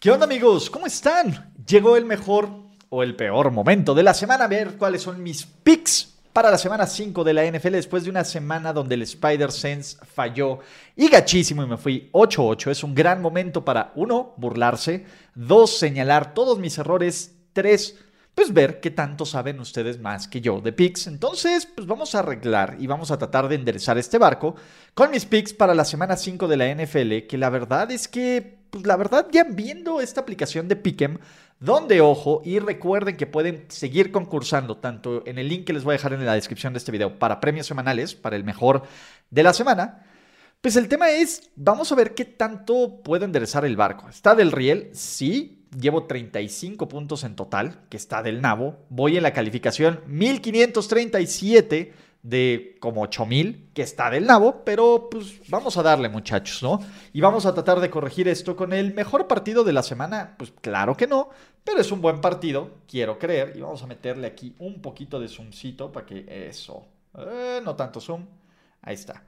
¿Qué onda amigos? ¿Cómo están? Llegó el mejor o el peor momento de la semana a ver cuáles son mis picks para la semana 5 de la NFL después de una semana donde el Spider-Sense falló y gachísimo y me fui 8-8. Es un gran momento para, uno, burlarse, dos, señalar todos mis errores, tres, pues ver qué tanto saben ustedes más que yo de picks. Entonces, pues vamos a arreglar y vamos a tratar de enderezar este barco con mis picks para la semana 5 de la NFL, que la verdad es que, pues la verdad ya viendo esta aplicación de Pick'em, donde ojo y recuerden que pueden seguir concursando tanto en el link que les voy a dejar en la descripción de este video para premios semanales, para el mejor de la semana. Pues el tema es, vamos a ver qué tanto puedo enderezar el barco. ¿Está del riel? Sí, llevo 35 puntos en total, que está del nabo. Voy en la calificación 1537 de como 8000, que está del nabo, pero pues vamos a darle muchachos, ¿no? Y vamos a tratar de corregir esto con el mejor partido de la semana, pues claro que no, pero es un buen partido, quiero creer, y vamos a meterle aquí un poquito de zoomcito para que eso, eh, no tanto zoom, ahí está.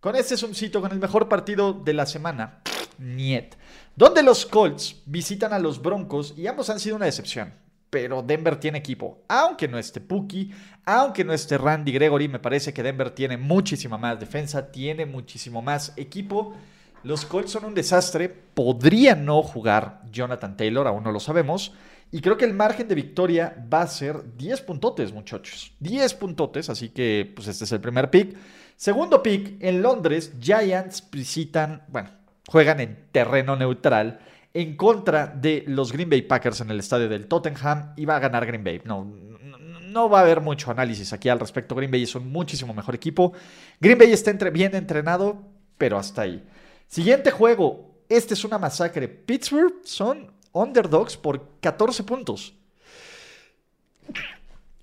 Con este zoomcito, con el mejor partido de la semana, niet, donde los Colts visitan a los Broncos y ambos han sido una decepción pero Denver tiene equipo. Aunque no esté Puki, aunque no esté Randy Gregory, me parece que Denver tiene muchísima más defensa, tiene muchísimo más equipo. Los Colts son un desastre, podrían no jugar Jonathan Taylor, aún no lo sabemos. Y creo que el margen de victoria va a ser 10 puntotes, muchachos. 10 puntotes, así que pues este es el primer pick. Segundo pick, en Londres, Giants visitan, bueno, juegan en terreno neutral en contra de los Green Bay Packers en el estadio del Tottenham y va a ganar Green Bay. No, no, va a haber mucho análisis aquí al respecto. Green Bay es un muchísimo mejor equipo. Green Bay está bien entrenado, pero hasta ahí. Siguiente juego. Este es una masacre. Pittsburgh son underdogs por 14 puntos.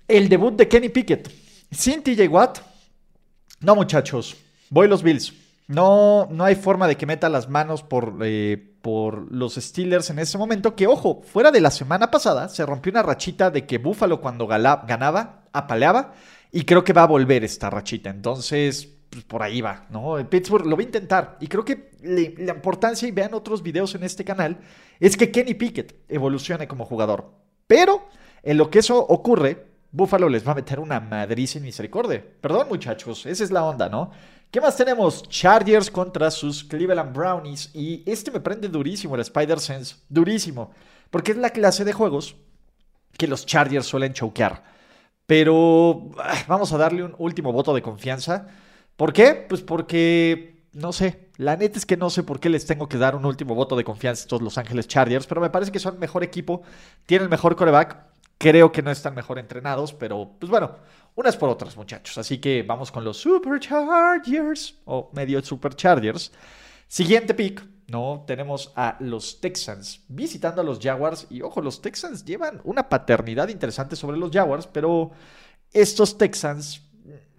El debut de Kenny Pickett. Sin TJ Watt. No, muchachos. Voy los Bills. No, no hay forma de que meta las manos por, eh, por los Steelers en ese momento. Que ojo, fuera de la semana pasada se rompió una rachita de que Buffalo cuando ganaba, apaleaba. Y creo que va a volver esta rachita. Entonces, pues por ahí va, ¿no? Pittsburgh lo va a intentar. Y creo que la importancia, y vean otros videos en este canal, es que Kenny Pickett evolucione como jugador. Pero en lo que eso ocurre, Buffalo les va a meter una madriz sin misericordia. Perdón, muchachos, esa es la onda, ¿no? ¿Qué más tenemos? Chargers contra sus Cleveland Brownies. Y este me prende durísimo, el Spider-Sense. Durísimo. Porque es la clase de juegos que los Chargers suelen choquear. Pero ah, vamos a darle un último voto de confianza. ¿Por qué? Pues porque, no sé, la neta es que no sé por qué les tengo que dar un último voto de confianza a estos Los Ángeles Chargers, pero me parece que son mejor equipo, tienen el mejor coreback. Creo que no están mejor entrenados, pero pues bueno, unas por otras, muchachos. Así que vamos con los Superchargers o medio Superchargers. Siguiente pick, ¿no? Tenemos a los Texans visitando a los Jaguars. Y ojo, los Texans llevan una paternidad interesante sobre los Jaguars, pero estos Texans.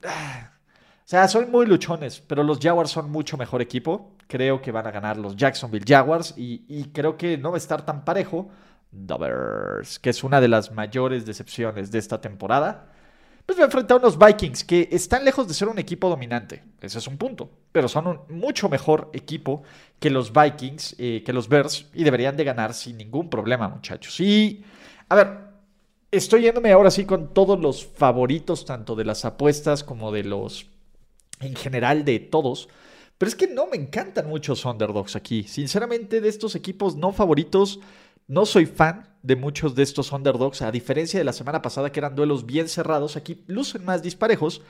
Ah, o sea, son muy luchones, pero los Jaguars son mucho mejor equipo. Creo que van a ganar los Jacksonville Jaguars y, y creo que no va a estar tan parejo. Dovers, que es una de las mayores decepciones de esta temporada pues va a enfrentar a unos Vikings que están lejos de ser un equipo dominante. Ese es un punto. Pero son un mucho mejor equipo que los Vikings, eh, que los Bears, y deberían de ganar sin ningún problema, muchachos. Y, a ver, estoy yéndome ahora sí con todos los favoritos, tanto de las apuestas como de los, en general, de todos. Pero es que no me encantan muchos underdogs aquí. Sinceramente, de estos equipos no favoritos, no soy fan de muchos de estos underdogs, a diferencia de la semana pasada que eran duelos bien cerrados, aquí lucen más disparejos.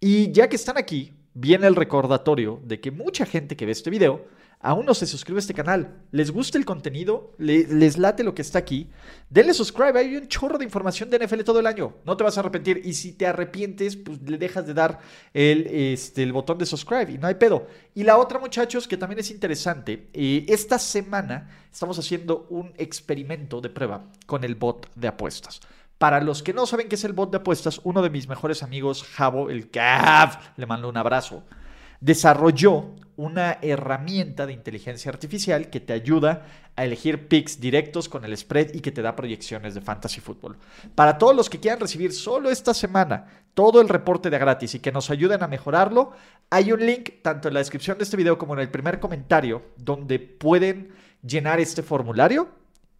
Y ya que están aquí, viene el recordatorio de que mucha gente que ve este video aún no se suscribe a este canal, les gusta el contenido, les late lo que está aquí, denle subscribe, hay un chorro de información de NFL todo el año, no te vas a arrepentir. Y si te arrepientes, pues le dejas de dar el, este, botón de subscribe y no hay pedo. Y la otra muchachos que también es interesante, eh, esta semana estamos haciendo un experimento de prueba con el bot de apuestas. Para los que no saben qué es el bot de apuestas, uno de mis mejores amigos, Javo, el CAF, le mando un abrazo desarrolló una herramienta de inteligencia artificial que te ayuda a elegir picks directos con el spread y que te da proyecciones de fantasy fútbol. Para todos los que quieran recibir solo esta semana todo el reporte de gratis y que nos ayuden a mejorarlo, hay un link tanto en la descripción de este video como en el primer comentario donde pueden llenar este formulario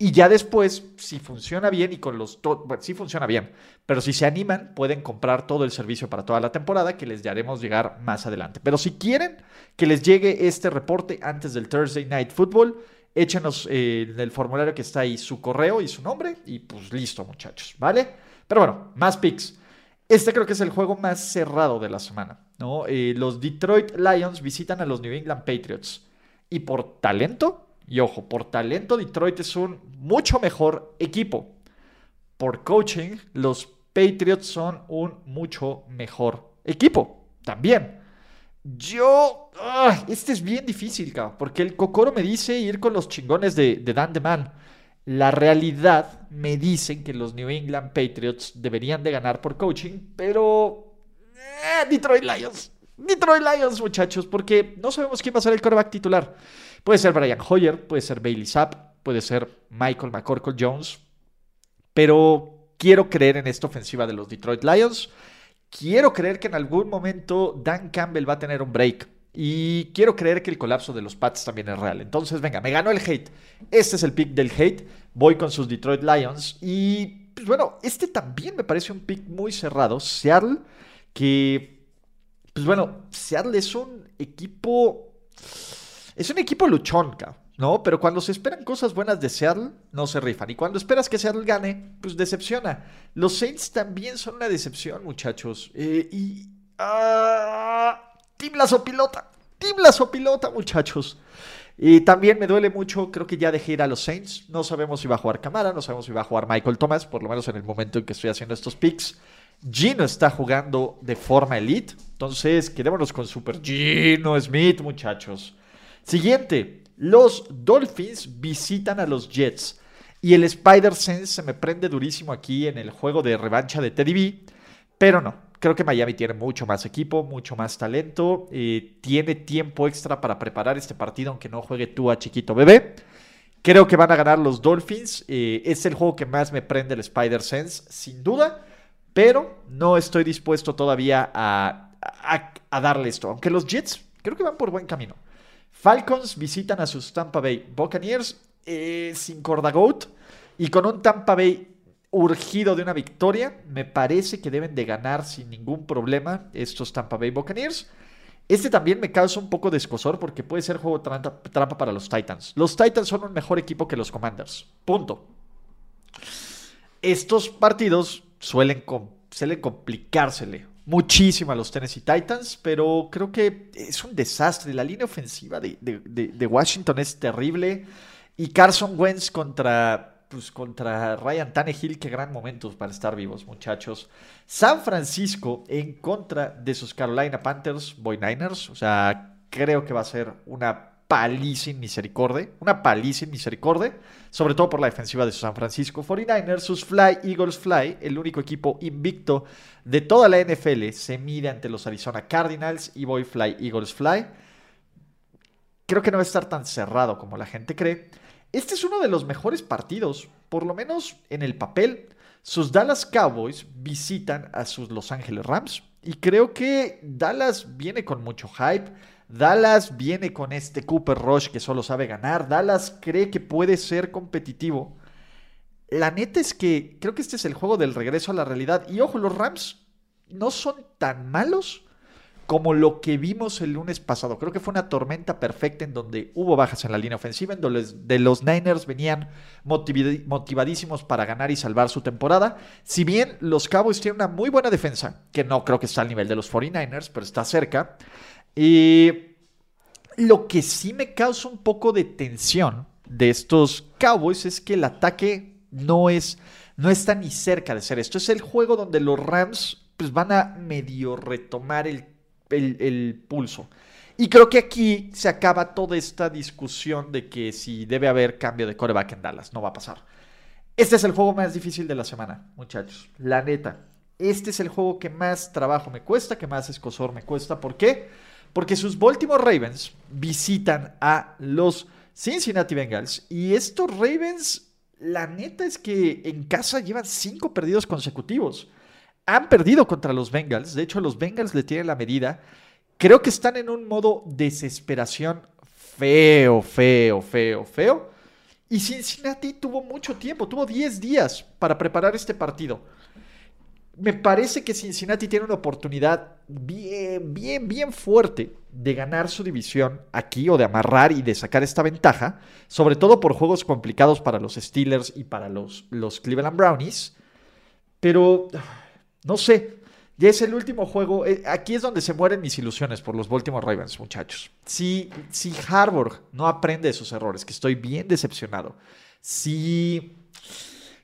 y ya después, si funciona bien y con los... Bueno, sí funciona bien, pero si se animan, pueden comprar todo el servicio para toda la temporada que les haremos llegar más adelante. Pero si quieren que les llegue este reporte antes del Thursday Night Football, échenos eh, en el formulario que está ahí su correo y su nombre y pues listo muchachos, ¿vale? Pero bueno, más picks. Este creo que es el juego más cerrado de la semana, ¿no? Eh, los Detroit Lions visitan a los New England Patriots y por talento y ojo, por talento Detroit es un mucho mejor equipo. Por coaching, los Patriots son un mucho mejor equipo. También. Yo... Ah, este es bien difícil, porque el Cocoro me dice ir con los chingones de, de Dan DeMan. La realidad me dicen que los New England Patriots deberían de ganar por coaching, pero... Eh, Detroit Lions. Detroit Lions, muchachos, porque no sabemos quién va a ser el quarterback titular. Puede ser Brian Hoyer, puede ser Bailey Zapp, puede ser Michael McCorkle Jones, pero quiero creer en esta ofensiva de los Detroit Lions. Quiero creer que en algún momento Dan Campbell va a tener un break. Y quiero creer que el colapso de los Pats también es real. Entonces, venga, me ganó el hate. Este es el pick del hate. Voy con sus Detroit Lions. Y, pues bueno, este también me parece un pick muy cerrado. Seattle, que, pues bueno, Seattle es un equipo es un equipo luchón, ¿no? Pero cuando se esperan cosas buenas de Seattle, no se rifan. Y cuando esperas que Seattle gane, pues decepciona. Los Saints también son una decepción, muchachos. Eh, y. Ah, Lazo Pilota. Team Lazo Pilota, muchachos. Y también me duele mucho, creo que ya dejé ir a los Saints. No sabemos si va a jugar Camara, no sabemos si va a jugar Michael Thomas, por lo menos en el momento en que estoy haciendo estos picks. Gino está jugando de forma elite. Entonces, quedémonos con Super Gino Smith, muchachos. Siguiente, los Dolphins visitan a los Jets. Y el Spider-Sense se me prende durísimo aquí en el juego de revancha de Teddy B. Pero no, creo que Miami tiene mucho más equipo, mucho más talento. Eh, tiene tiempo extra para preparar este partido, aunque no juegue tú a chiquito bebé. Creo que van a ganar los Dolphins. Eh, es el juego que más me prende el Spider-Sense, sin duda. Pero no estoy dispuesto todavía a, a darle esto. Aunque los Jets creo que van por buen camino. Falcons visitan a sus Tampa Bay Buccaneers eh, sin Cordagout y con un Tampa Bay urgido de una victoria. Me parece que deben de ganar sin ningún problema estos Tampa Bay Buccaneers. Este también me causa un poco de escosor porque puede ser juego trampa para los Titans. Los Titans son un mejor equipo que los Commanders. Punto. Estos partidos suelen, complicársele muchísimo a los Tennessee Titans, pero creo que es un desastre. La línea ofensiva de, Washington es terrible. Y Carson Wentz contra, pues, contra Ryan Tannehill, qué gran momento para estar vivos, muchachos. San Francisco en contra de sus Carolina Panthers, Boy Niners. O sea, creo que va a ser una paliza en misericordia, una paliza en misericordia, sobre todo por la defensiva de San Francisco 49ers, sus Fly Eagles Fly, el único equipo invicto de toda la NFL, se mide ante los Arizona Cardinals y voy Fly Eagles Fly. Creo que no va a estar tan cerrado como la gente cree. Este es uno de los mejores partidos, por lo menos en el papel. Sus Dallas Cowboys visitan a sus Los Angeles Rams y creo que Dallas viene con mucho hype. Dallas viene con este Cooper Rush que solo sabe ganar. Dallas cree que puede ser competitivo. La neta es que creo que este es el juego del regreso a la realidad. Y ojo, los Rams no son tan malos como lo que vimos el lunes pasado. Creo que fue una tormenta perfecta en donde hubo bajas en la línea ofensiva, en donde de los Niners venían motivadísimos para ganar y salvar su temporada. Si bien los Cowboys tienen una muy buena defensa, que no creo que está al nivel de los 49ers, pero está cerca. Y Lo que sí me causa un poco de tensión de estos Cowboys es que el ataque no es, no está ni cerca de ser esto. Es el juego donde los Rams pues, van a medio retomar el, el pulso. Y creo que aquí se acaba toda esta discusión de que si debe haber cambio de coreback en Dallas. No va a pasar. Este es el juego más difícil de la semana, muchachos. La neta. Este es el juego que más trabajo me cuesta, que más escosor me cuesta. ¿Por qué? Porque sus Baltimore Ravens visitan a los Cincinnati Bengals. Y estos Ravens, la neta es que en casa llevan cinco perdidos consecutivos. Han perdido contra los Bengals. De hecho, los Bengals le tienen la medida. Creo que están en un modo desesperación feo, feo, feo, feo. Y Cincinnati tuvo mucho tiempo, tuvo 10 días para preparar este partido. Me parece que Cincinnati tiene una oportunidad bien, bien, bien fuerte de ganar su división aquí o de amarrar y de sacar esta ventaja, sobre todo por juegos complicados para los Steelers y para los, los Cleveland Brownies. Pero, no sé, ya es el último juego. Eh, aquí es donde se mueren mis ilusiones por los Baltimore Ravens, muchachos. Si, si Harburg no aprende de sus errores, que estoy bien decepcionado. Si,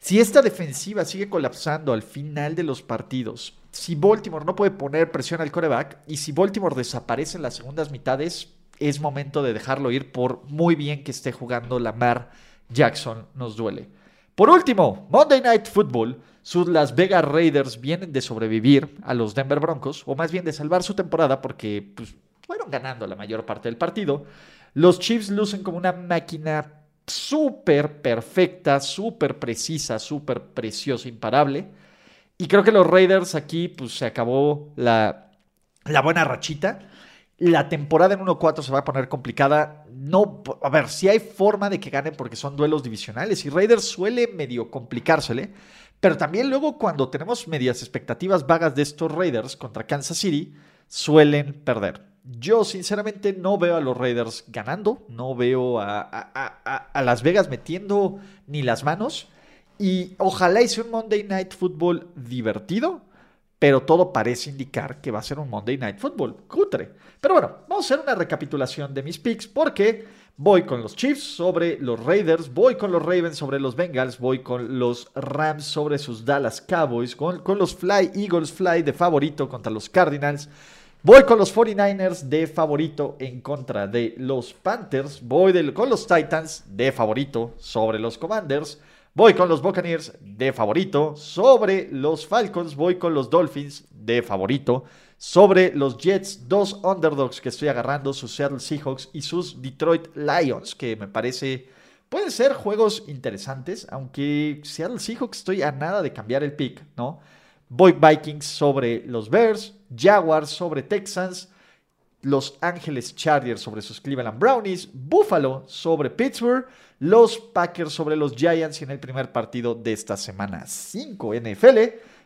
si esta defensiva sigue colapsando al final de los partidos. Si Baltimore no puede poner presión al coreback. Y si Baltimore desaparece en las segundas mitades. Es momento de dejarlo ir por muy bien que esté jugando Lamar Jackson. Nos duele. Por último, Monday Night Football. Sus Las Vegas Raiders vienen de sobrevivir a los Denver Broncos, o más bien de salvar su temporada porque pues, fueron ganando la mayor parte del partido. Los Chiefs lucen como una máquina súper perfecta, súper precisa, súper preciosa, imparable. Y creo que los Raiders aquí pues se acabó la, la buena rachita. La temporada en 1-4 se va a poner complicada. No, a ver, si hay forma de que ganen porque son duelos divisionales y Raiders suele medio complicársele. Pero también luego cuando tenemos medias expectativas vagas de estos Raiders contra Kansas City, suelen perder. Yo sinceramente no veo a los Raiders ganando, no veo a, a, Las Vegas metiendo ni las manos. Y ojalá hice un Monday Night Football divertido pero todo parece indicar que va a ser un Monday Night Football cutre. Pero bueno, vamos a hacer una recapitulación de mis picks porque voy con los Chiefs sobre los Raiders, voy con los Ravens sobre los Bengals, voy con los Rams sobre sus Dallas Cowboys, con, los Fly Eagles Fly de favorito contra los Cardinals. Voy con los 49ers de favorito en contra de los Panthers. Voy con los Titans de favorito sobre los Commanders. Voy con los Buccaneers de favorito sobre los Falcons. Voy con los Dolphins de favorito sobre los Jets. Dos underdogs que estoy agarrando, sus Seattle Seahawks y sus Detroit Lions, que me parece pueden ser juegos interesantes, aunque Seattle Seahawks estoy a nada de cambiar el pick, ¿no? Voy Vikings sobre los Bears, Jaguars sobre Texans, los Ángeles Chargers sobre sus Cleveland Brownies, Buffalo sobre Pittsburgh, los Packers sobre los Giants en el primer partido de esta semana 5 NFL.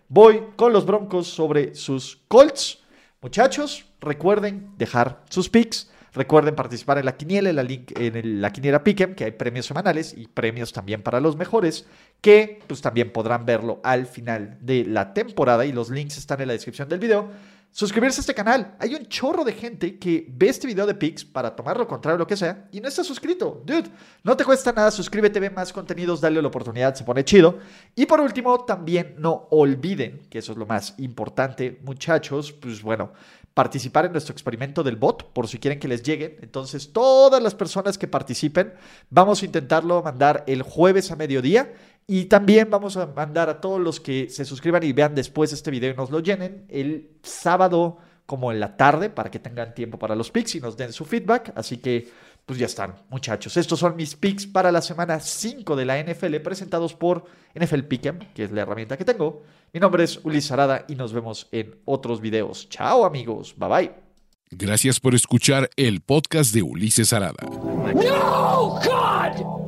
Voy con los Broncos sobre sus Colts. Muchachos, recuerden dejar sus picks. Recuerden participar en la quiniela, en la, link, en la quiniela Pick'em, que hay premios semanales y premios también para los mejores, que pues también podrán verlo al final de la temporada y los links están en la descripción del video suscribirse a este canal. Hay un chorro de gente que ve este video de Pix para tomar lo contrario, lo que sea, y no está suscrito. Dude, no te cuesta nada, suscríbete, ve más contenidos, dale la oportunidad, se pone chido. Y por último, también no olviden, que eso es lo más importante, muchachos, pues bueno, participar en nuestro experimento del bot, por si quieren que les lleguen. Entonces, todas las personas que participen, vamos a intentarlo mandar el jueves a mediodía. Y también vamos a mandar a todos los que se suscriban y vean después este video y nos lo llenen el sábado como en la tarde para que tengan tiempo para los picks y nos den su feedback. Así que, pues ya están, muchachos. Estos son mis picks para la semana 5 de la NFL presentados por NFL Pick'em, que es la herramienta que tengo. Mi nombre es Ulises Arada y nos vemos en otros videos. Chao amigos, bye bye. Gracias por escuchar el podcast de Ulises Arada. No, God!